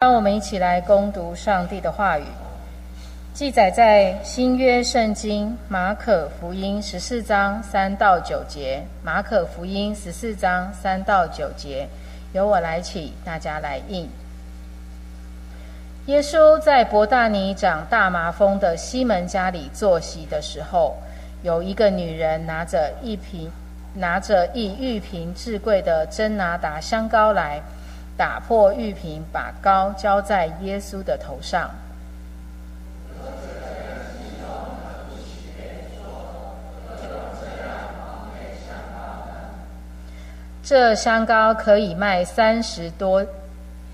让我们一起来攻读上帝的话语，记载在新约圣经马可福音十四章三到九节。马可福音十四章三到九节，由我来起，大家来应。耶稣在伯大尼长大麻风的西门家里坐席的时候，有一个女人拿着一瓶拿着一玉瓶至贵的真拿达香膏来。打破玉瓶，把膏浇在耶稣的头上。这香膏可以卖三十多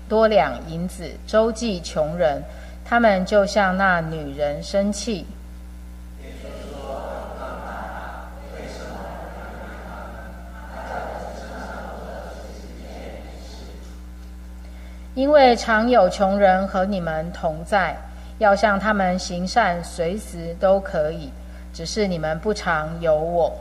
多两银子，周济穷人。他们就向那女人生气。因为常有穷人和你们同在，要向他们行善，随时都可以。只是你们不常有我。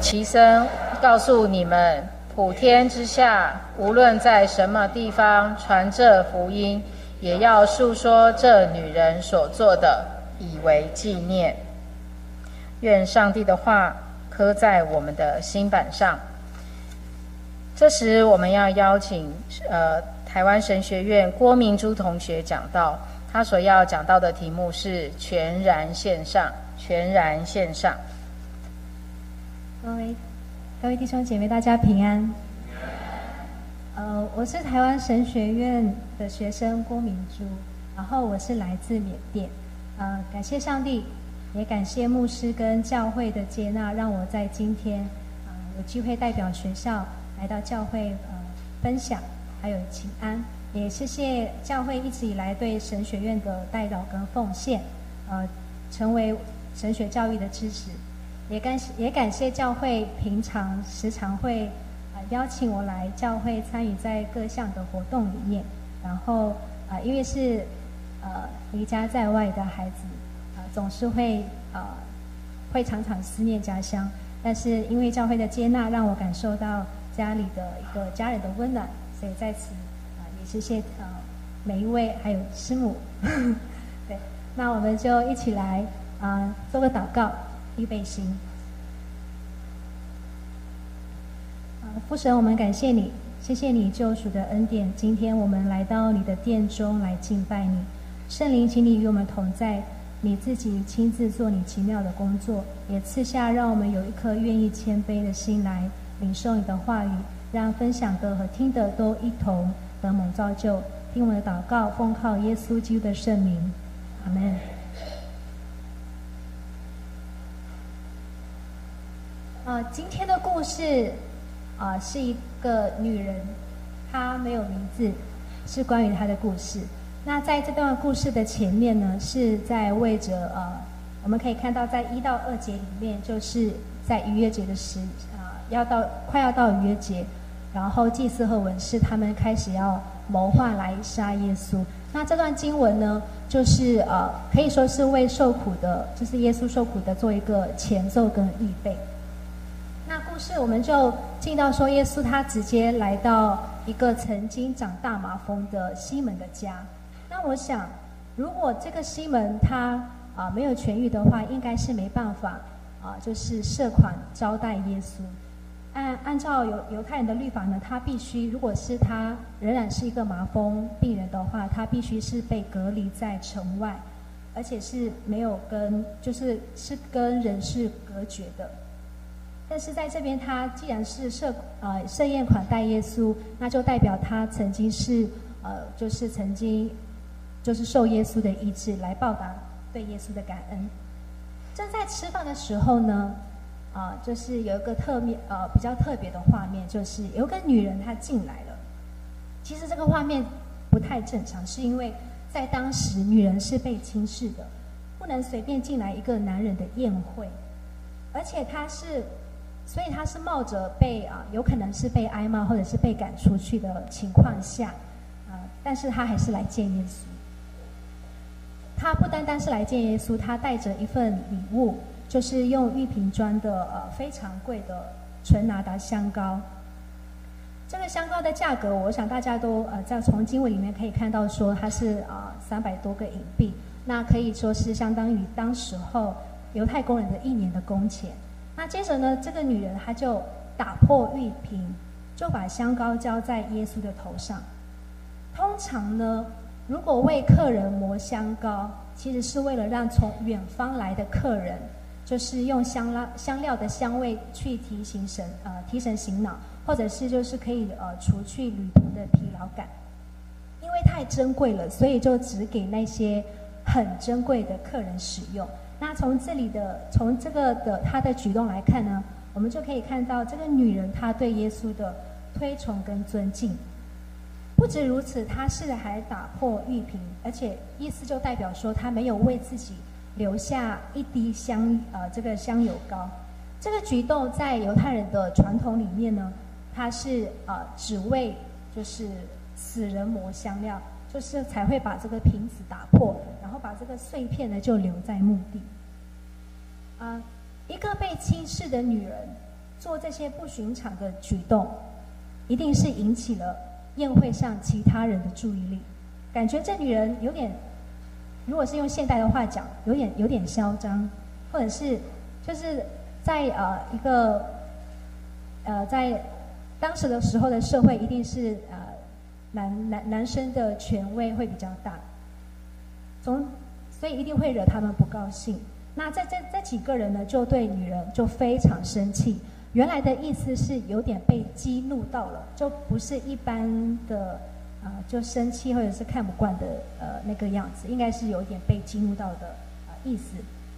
其身告诉你们，普天之下，无论在什么地方传这福音。也要述说这女人所做的，以为纪念。愿上帝的话刻在我们的心板上。这时，我们要邀请呃台湾神学院郭明珠同学讲到，他所要讲到的题目是“全然线上”。全然线上。各位各位弟兄姐妹，大家平安。呃，我是台湾神学院的学生郭明珠，然后我是来自缅甸。呃，感谢上帝，也感谢牧师跟教会的接纳，让我在今天啊有机会代表学校来到教会呃分享，还有请安。也谢谢教会一直以来对神学院的代祷跟奉献，呃，成为神学教育的支持。也感也感谢教会平常时常会。邀请我来教会参与在各项的活动里面，然后啊，因为是呃离家在外的孩子啊，总是会啊会常常思念家乡，但是因为教会的接纳，让我感受到家里的一个家人的温暖，所以在此啊也谢谢呃每一位还有师母，对，那我们就一起来啊做个祷告，预备行。父神，我们感谢你，谢谢你救赎的恩典。今天我们来到你的殿中来敬拜你，圣灵，请你与我们同在，你自己亲自做你奇妙的工作，也赐下让我们有一颗愿意谦卑的心来领受你的话语，让分享的和听的都一同得蒙造就。听我的祷告，奉靠耶稣基督的圣名，阿门。啊，今天的故事。啊，是一个女人，她没有名字，是关于她的故事。那在这段故事的前面呢，是在为着呃，我们可以看到在一到二节里面，就是在逾越节的时啊，要到快要到逾越节，然后祭司和文士他们开始要谋划来杀耶稣。那这段经文呢，就是呃，可以说是为受苦的，就是耶稣受苦的做一个前奏跟预备。那故事我们就进到说，耶稣他直接来到一个曾经长大麻风的西门的家。那我想，如果这个西门他啊没有痊愈的话，应该是没办法啊，就是设款招待耶稣。按按照犹犹太人的律法呢，他必须，如果是他仍然是一个麻风病人的话，他必须是被隔离在城外，而且是没有跟，就是是跟人是隔绝的。但是在这边，他既然是设呃设宴款待耶稣，那就代表他曾经是呃就是曾经就是受耶稣的医治来报答对耶稣的感恩。正在吃饭的时候呢，啊，就是有一个特面呃比较特别的画面，就是有个女人她进来了。其实这个画面不太正常，是因为在当时女人是被轻视的，不能随便进来一个男人的宴会，而且她是。所以他是冒着被啊，有可能是被挨骂或者是被赶出去的情况下，啊，但是他还是来见耶稣。他不单单是来见耶稣，他带着一份礼物，就是用玉瓶装的呃非常贵的纯拿达香膏。这个香膏的价格，我想大家都呃在从经文里面可以看到，说它是啊三百多个银币，那可以说是相当于当时候犹太工人的一年的工钱。那接着呢，这个女人她就打破玉瓶，就把香膏浇在耶稣的头上。通常呢，如果为客人磨香膏，其实是为了让从远方来的客人，就是用香料香料的香味去提醒神呃提神醒脑。或者是就是可以呃除去旅途的疲劳感，因为太珍贵了，所以就只给那些很珍贵的客人使用。那从这里的从这个的他的举动来看呢，我们就可以看到这个女人她对耶稣的推崇跟尊敬。不止如此，她是还打破玉瓶，而且意思就代表说她没有为自己留下一滴香呃这个香油膏。这个举动在犹太人的传统里面呢。他是呃，只为就是死人磨香料，就是才会把这个瓶子打破，然后把这个碎片呢就留在墓地。啊，一个被轻视的女人做这些不寻常的举动，一定是引起了宴会上其他人的注意力。感觉这女人有点，如果是用现代的话讲，有点有点嚣张，或者是就是在呃一个呃在。当时的时候的社会一定是呃男男男生的权威会比较大，从所以一定会惹他们不高兴。那在这这几个人呢，就对女人就非常生气。原来的意思是有点被激怒到了，就不是一般的啊就生气或者是看不惯的呃那个样子，应该是有点被激怒到的啊意思。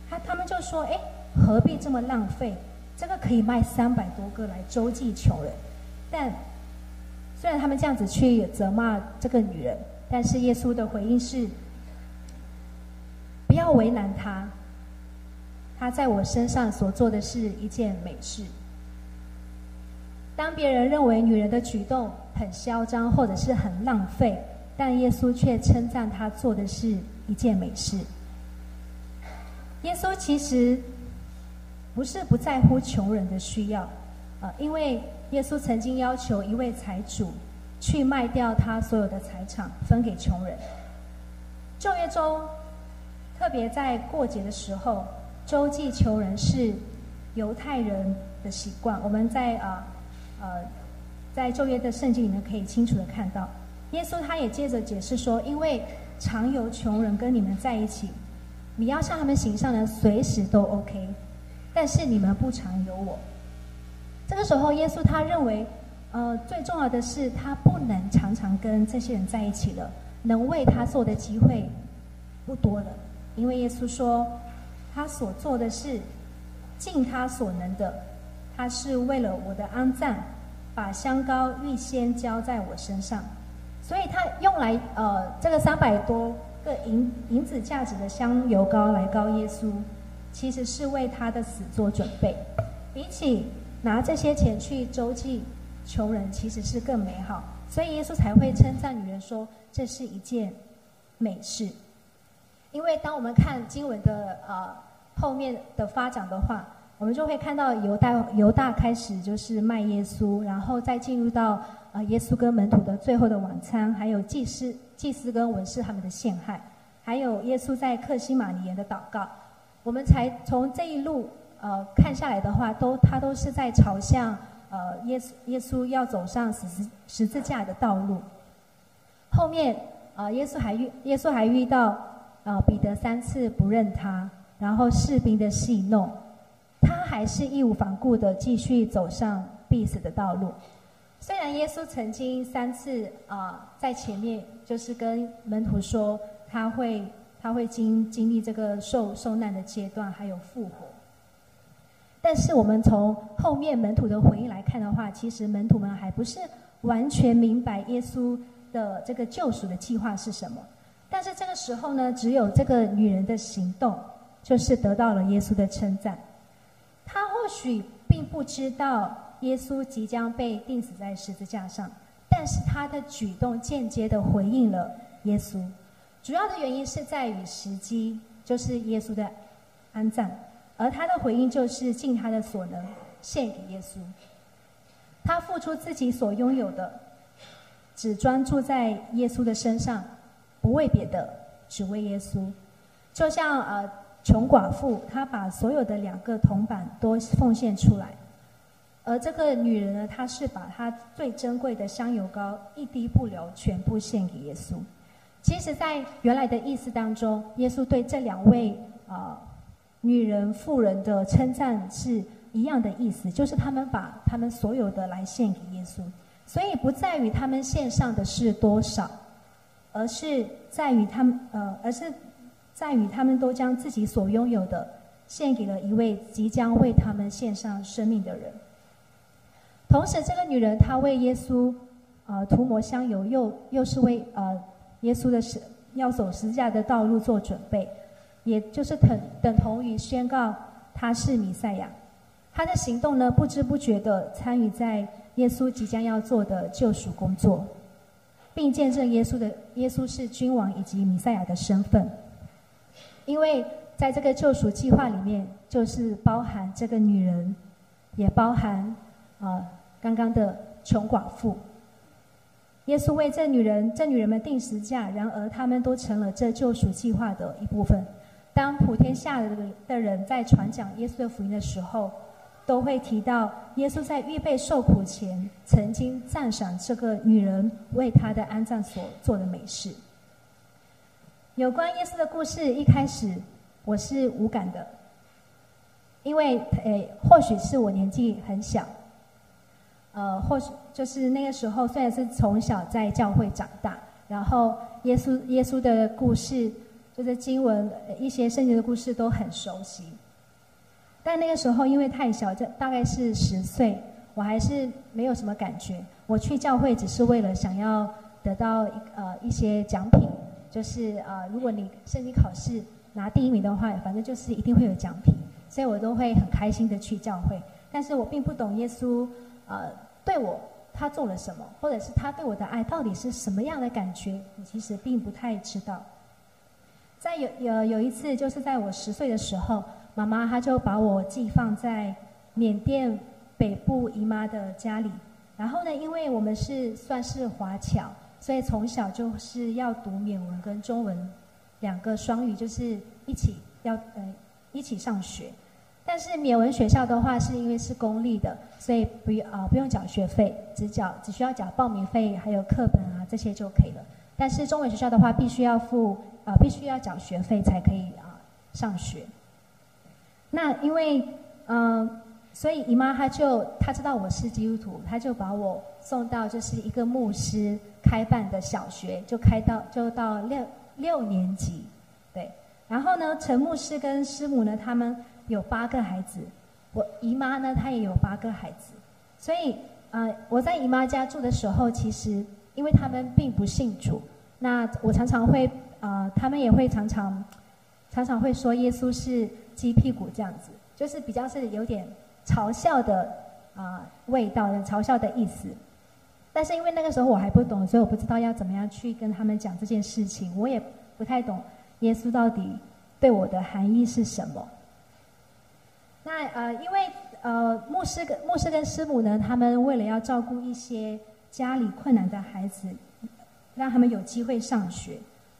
他他们就说：哎，何必这么浪费？这个可以卖三百多个来周济穷人。但虽然他们这样子去责骂这个女人，但是耶稣的回应是：不要为难她，她在我身上所做的是一件美事。当别人认为女人的举动很嚣张或者是很浪费，但耶稣却称赞她做的是一件美事。耶稣其实不是不在乎穷人的需要，啊，因为。耶稣曾经要求一位财主去卖掉他所有的财产，分给穷人。昼夜中，特别在过节的时候，周济穷人是犹太人的习惯。我们在啊呃在昼夜的圣经里面可以清楚的看到，耶稣他也接着解释说：因为常有穷人跟你们在一起，你要向他们行善呢，随时都 OK，但是你们不常有我。这个时候，耶稣他认为，呃，最重要的是他不能常常跟这些人在一起了，能为他做的机会不多了。因为耶稣说，他所做的是尽他所能的，他是为了我的安葬，把香膏预先浇在我身上，所以他用来呃这个三百多个银银子价值的香油膏来膏耶稣，其实是为他的死做准备，比起。拿这些钱去周济穷人，其实是更美好，所以耶稣才会称赞女人说这是一件美事。因为当我们看经文的呃后面的发展的话，我们就会看到犹大犹大开始就是卖耶稣，然后再进入到呃耶稣跟门徒的最后的晚餐，还有祭司祭司跟文士他们的陷害，还有耶稣在克西马尼园的祷告，我们才从这一路。呃，看下来的话，都他都是在朝向呃耶稣耶稣要走上十字十字架的道路。后面呃耶稣还遇耶稣还遇到呃彼得三次不认他，然后士兵的戏弄，他还是义无反顾的继续走上必死的道路。虽然耶稣曾经三次啊在前面就是跟门徒说他会他会经经历这个受受难的阶段，还有复活。但是我们从后面门徒的回应来看的话，其实门徒们还不是完全明白耶稣的这个救赎的计划是什么。但是这个时候呢，只有这个女人的行动，就是得到了耶稣的称赞。她或许并不知道耶稣即将被钉死在十字架上，但是她的举动间接的回应了耶稣。主要的原因是在于时机，就是耶稣的安葬，而他的回应就是尽他的所能献给耶稣。他付出自己所拥有的，只专注在耶稣的身上，不为别的，只为耶稣。就像呃穷寡妇，她把所有的两个铜板都奉献出来，而这个女人呢，她是把她最珍贵的香油膏一滴不留，全部献给耶稣。其实，在原来的意思当中，耶稣对这两位啊女人妇人的称赞是一样的意思，就是他们把他们所有的来献给耶稣，所以不在于他们献上的是多少，而是在于他们呃，而是在于他们都将自己所拥有的献给了一位即将为他们献上生命的人。同时，这个女人她为耶稣呃涂抹香油，又又是为呃。耶稣的十要走十字架的道路做准备，也就是等等同于宣告他是弥赛亚。他的行动呢，不知不觉的参与在耶稣即将要做的救赎工作，并见证耶稣的耶稣是君王以及弥赛亚的身份。因为在这个救赎计划里面，就是包含这个女人，也包含啊刚刚的穷寡妇。耶稣为这女人、这女人们定时价，然而他们都成了这救赎计划的一部分。当普天下的人在传讲耶稣的福音的时候，都会提到耶稣在预备受苦前，曾经赞赏这个女人为他的安葬所做的美事。有关耶稣的故事，一开始我是无感的，因为诶，或许是我年纪很小。呃，或许就是那个时候，虽然是从小在教会长大，然后耶稣耶稣的故事，就是经文一些圣经的故事都很熟悉，但那个时候因为太小，这大概是十岁，我还是没有什么感觉。我去教会只是为了想要得到一呃一些奖品，就是呃如果你圣经考试拿第一名的话，反正就是一定会有奖品，所以我都会很开心的去教会。但是我并不懂耶稣，呃。对我，他做了什么，或者是他对我的爱到底是什么样的感觉？你其实并不太知道。在有有有一次，就是在我十岁的时候，妈妈她就把我寄放在缅甸北部姨妈的家里。然后呢，因为我们是算是华侨，所以从小就是要读缅文跟中文两个双语，就是一起要呃一起上学。但是缅文学校的话，是因为是公立的，所以不用啊不用缴学费，只缴只需要缴报名费，还有课本啊这些就可以了。但是中文学校的话，必须要付啊必须要缴学费才可以啊上学。那因为嗯，所以姨妈她就她知道我是基督徒，她就把我送到就是一个牧师开办的小学，就开到就到六六年级，对。然后呢，陈牧师跟师母呢，他们。有八个孩子，我姨妈呢，她也有八个孩子，所以呃，我在姨妈家住的时候，其实因为他们并不信主，那我常常会呃，他们也会常常常常会说耶稣是鸡屁股这样子，就是比较是有点嘲笑的啊味道的嘲笑的意思。但是因为那个时候我还不懂，所以我不知道要怎么样去跟他们讲这件事情，我也不太懂耶稣到底对我的含义是什么。那呃，因为呃，牧师跟牧师跟师母呢，他们为了要照顾一些家里困难的孩子，让他们有机会上学，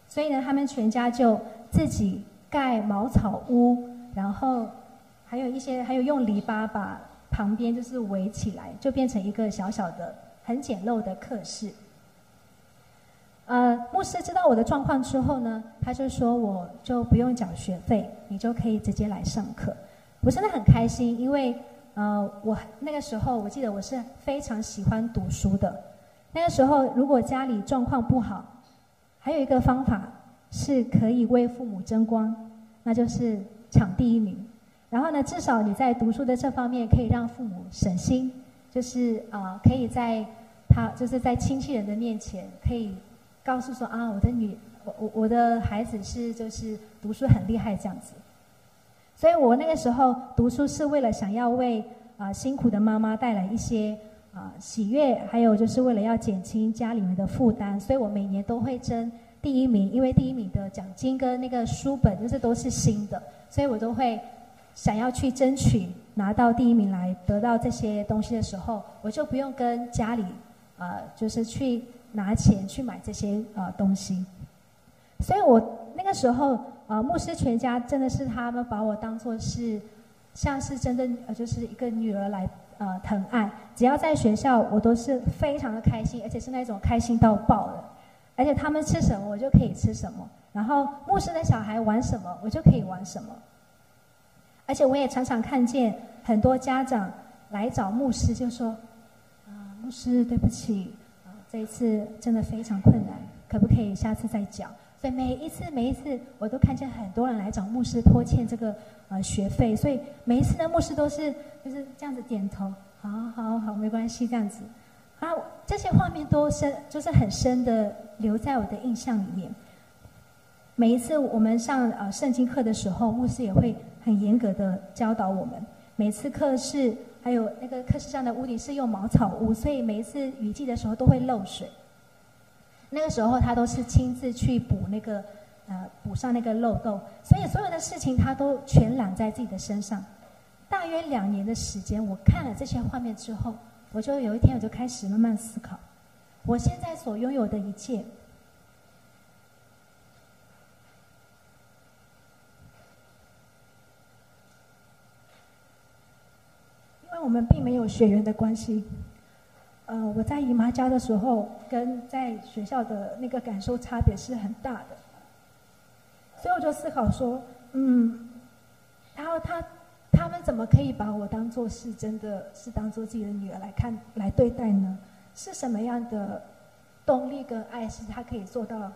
所以呢，他们全家就自己盖茅草屋，然后还有一些还有用篱笆把旁边就是围起来，就变成一个小小的、很简陋的课室。呃，牧师知道我的状况之后呢，他就说我就不用缴学费，你就可以直接来上课。我真的很开心，因为呃，我那个时候我记得我是非常喜欢读书的。那个时候，如果家里状况不好，还有一个方法是可以为父母争光，那就是抢第一名。然后呢，至少你在读书的这方面可以让父母省心，就是啊，可以在他就是在亲戚人的面前可以告诉说啊，我的女我我我的孩子是就是读书很厉害这样子。所以我那个时候读书是为了想要为啊辛苦的妈妈带来一些啊喜悦，还有就是为了要减轻家里面的负担，所以我每年都会争第一名，因为第一名的奖金跟那个书本就是都是新的，所以我都会想要去争取拿到第一名来得到这些东西的时候，我就不用跟家里呃就是去拿钱去买这些呃东西。所以我那个时候呃牧师全家真的是他们把我当做是像是真的呃就是一个女儿来呃疼爱，只要在学校我都是非常的开心，而且是那种开心到爆的。而且他们吃什么，我就可以吃什么；然后牧师的小孩玩什么，我就可以玩什么。而且我也常常看见很多家长来找牧师，就说：“啊，牧师，对不起，这一次真的非常困难，可不可以下次再讲？”所以每一次每一次，我都看见很多人来找牧师拖欠这个呃学费，所以每一次呢，牧师都是就是这样子点头，好好好，没关系，这样子。啊，这些画面都深，就是很深的留在我的印象里面。每一次我们上呃圣经课的时候，牧师也会很严格的教导我们。每次课室还有那个课室上的屋顶是用茅草屋，所以每一次雨季的时候都会漏水。那个时候他都是亲自去补那个呃补上那个漏洞，所以所有的事情他都全揽在自己的身上。大约两年的时间，我看了这些画面之后。我就有一天，我就开始慢慢思考，我现在所拥有的一切，因为我们并没有血缘的关系。呃，我在姨妈家的时候，跟在学校的那个感受差别是很大的，所以我就思考说，嗯，然后他。他们怎么可以把我当做是真的是当做自己的女儿来看来对待呢？是什么样的动力跟爱是他可以做到？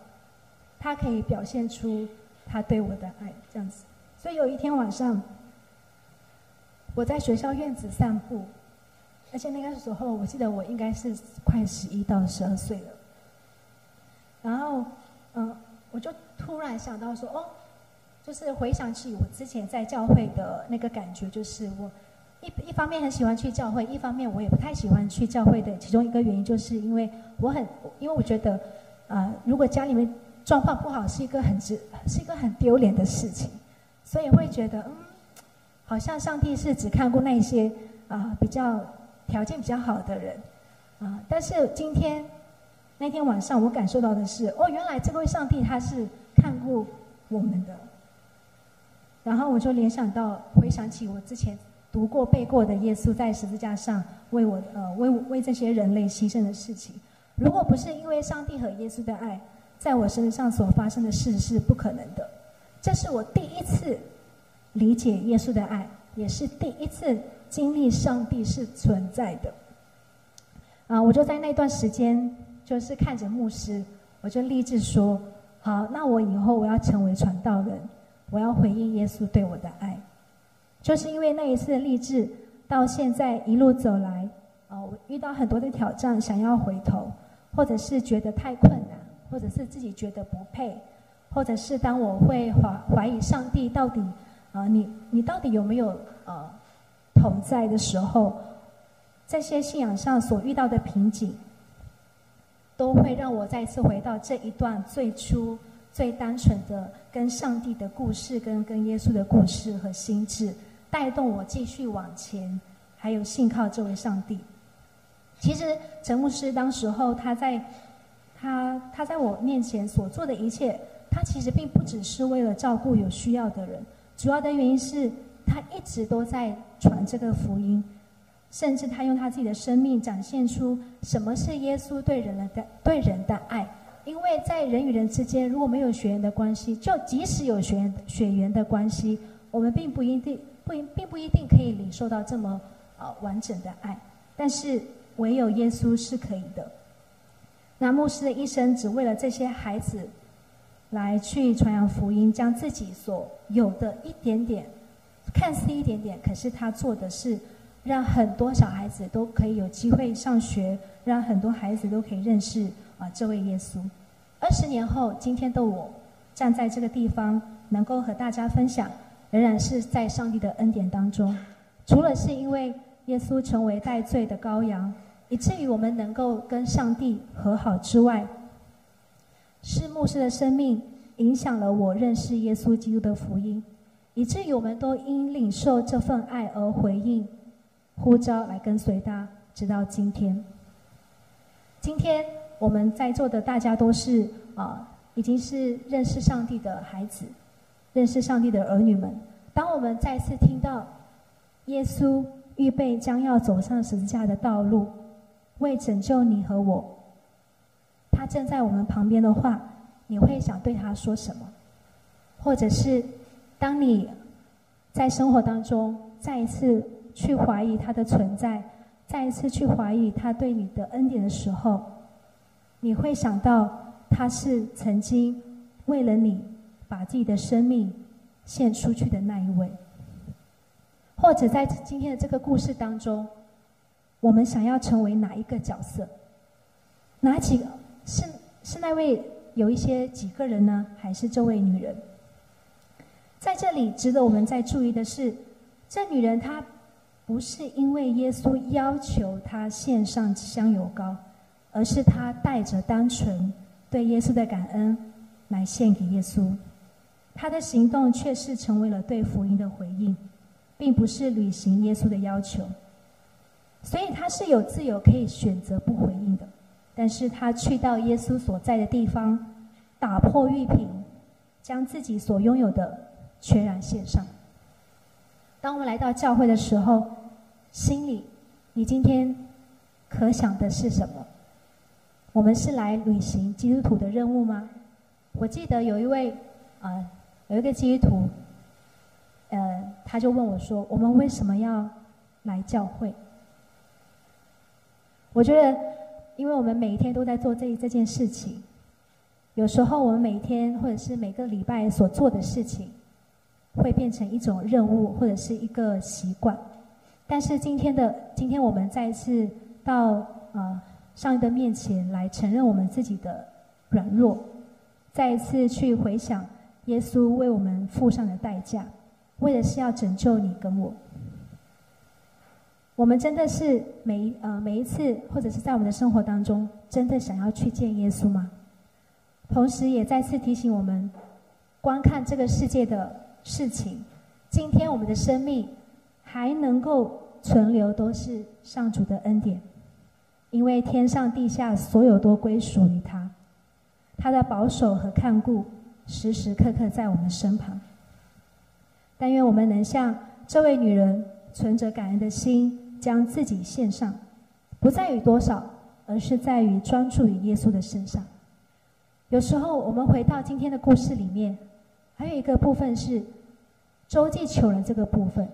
他可以表现出他对我的爱这样子。所以有一天晚上，我在学校院子散步，而且那个时候我记得我应该是快十一到十二岁了。然后，嗯，我就突然想到说，哦。就是回想起我之前在教会的那个感觉，就是我一一方面很喜欢去教会，一方面我也不太喜欢去教会的。其中一个原因就是因为我很，因为我觉得，啊，如果家里面状况不好，是一个很值，是一个很丢脸的事情，所以会觉得，嗯，好像上帝是只看过那些啊比较条件比较好的人，啊，但是今天那天晚上我感受到的是，哦，原来这位上帝他是看过我们的。然后我就联想到，回想起我之前读过、背过的耶稣在十字架上为我呃为为这些人类牺牲的事情。如果不是因为上帝和耶稣的爱在我身上所发生的事是不可能的。这是我第一次理解耶稣的爱，也是第一次经历上帝是存在的。啊，我就在那段时间就是看着牧师，我就立志说：好，那我以后我要成为传道人。我要回应耶稣对我的爱，就是因为那一次的励志，到现在一路走来，啊，我遇到很多的挑战，想要回头，或者是觉得太困难，或者是自己觉得不配，或者是当我会怀怀疑上帝到底，啊，你你到底有没有呃同在的时候，这些信仰上所遇到的瓶颈，都会让我再次回到这一段最初。最单纯的跟上帝的故事，跟跟耶稣的故事和心智，带动我继续往前，还有信靠这位上帝。其实陈牧师当时候他在，他他在我面前所做的一切，他其实并不只是为了照顾有需要的人，主要的原因是他一直都在传这个福音，甚至他用他自己的生命展现出什么是耶稣对人的对人的爱。因为在人与人之间，如果没有血缘的关系，就即使有血缘血缘的关系，我们并不一定不并不一定可以领受到这么呃完整的爱。但是唯有耶稣是可以的。那牧师的一生只为了这些孩子来去传扬福音，将自己所有的一点点，看似一点点，可是他做的是让很多小孩子都可以有机会上学，让很多孩子都可以认识。啊，这位耶稣，二十年后，今天的我站在这个地方，能够和大家分享，仍然是在上帝的恩典当中。除了是因为耶稣成为代罪的羔羊，以至于我们能够跟上帝和好之外，是牧师的生命影响了我认识耶稣基督的福音，以至于我们都因领受这份爱而回应呼召来跟随他，直到今天。今天我们在座的大家都是啊，已经是认识上帝的孩子，认识上帝的儿女们。当我们再次听到耶稣预备将要走上十字架的道路，为拯救你和我。他站在我们旁边的话，你会想对他说什么？或者是，当你在生活当中再一次去怀疑他的存在，再一次去怀疑他对你的恩典的时候，你会想到他是曾经为了你把自己的生命献出去的那一位。或者在今天的这个故事当中，我们想要成为哪一个角色？哪几个？是是那位有一些几个人呢，还是这位女人？在这里值得我们再注意的是，这女人她不是因为耶稣要求她献上香油膏，而是她带着单纯对耶稣的感恩来献给耶稣。她的行动却是成为了对福音的回应，并不是履行耶稣的要求，所以她是有自由可以选择不回。但是他去到耶稣所在的地方，打破玉瓶，将自己所拥有的全然献上。当我们来到教会的时候，心里，你今天可想的是什么？我们是来履行基督徒的任务吗？我记得有一位，呃，有一个基督徒，呃，他就问我说：“我们为什么要来教会？”我觉得。因为我们每一天都在做这这件事情，有时候我们每一天或者是每个礼拜所做的事情，会变成一种任务或者是一个习惯。但是今天的今天，我们再一次到呃上帝的面前来承认我们自己的软弱，再一次去回想耶稣为我们付上的代价，为的是要拯救你跟我。我们真的是每呃每一次，或者是在我们的生活当中，真的想要去见耶稣吗？同时，也再次提醒我们，观看这个世界的事情，今天我们的生命还能够存留，都是上主的恩典，因为天上地下所有都归属于他，他的保守和看顾时时刻刻在我们身旁。但愿我们能像这位女人，存着感恩的心。将自己献上，不在于多少，而是在于专注于耶稣的身上。有时候，我们回到今天的故事里面，还有一个部分是周济穷人这个部分，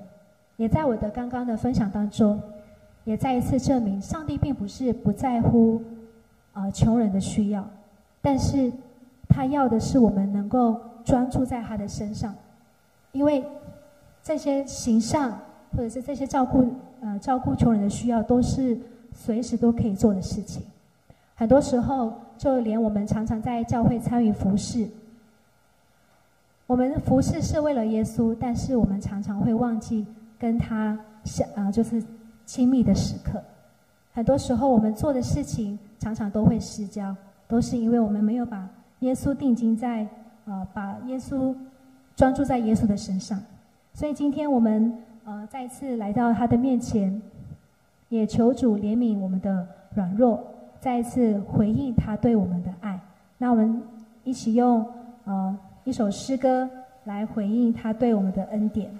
也在我的刚刚的分享当中，也再一次证明，上帝并不是不在乎啊穷人的需要，但是他要的是我们能够专注在他的身上，因为这些行善或者是这些照顾。呃，照顾穷人的需要都是随时都可以做的事情。很多时候，就连我们常常在教会参与服侍，我们服侍是为了耶稣，但是我们常常会忘记跟他相啊，就是亲密的时刻。很多时候，我们做的事情常常都会失焦，都是因为我们没有把耶稣定睛在啊，把耶稣专注在耶稣的身上。所以，今天我们。呃，再次来到他的面前，也求主怜悯我们的软弱，再一次回应他对我们的爱。那我们一起用呃一首诗歌来回应他对我们的恩典。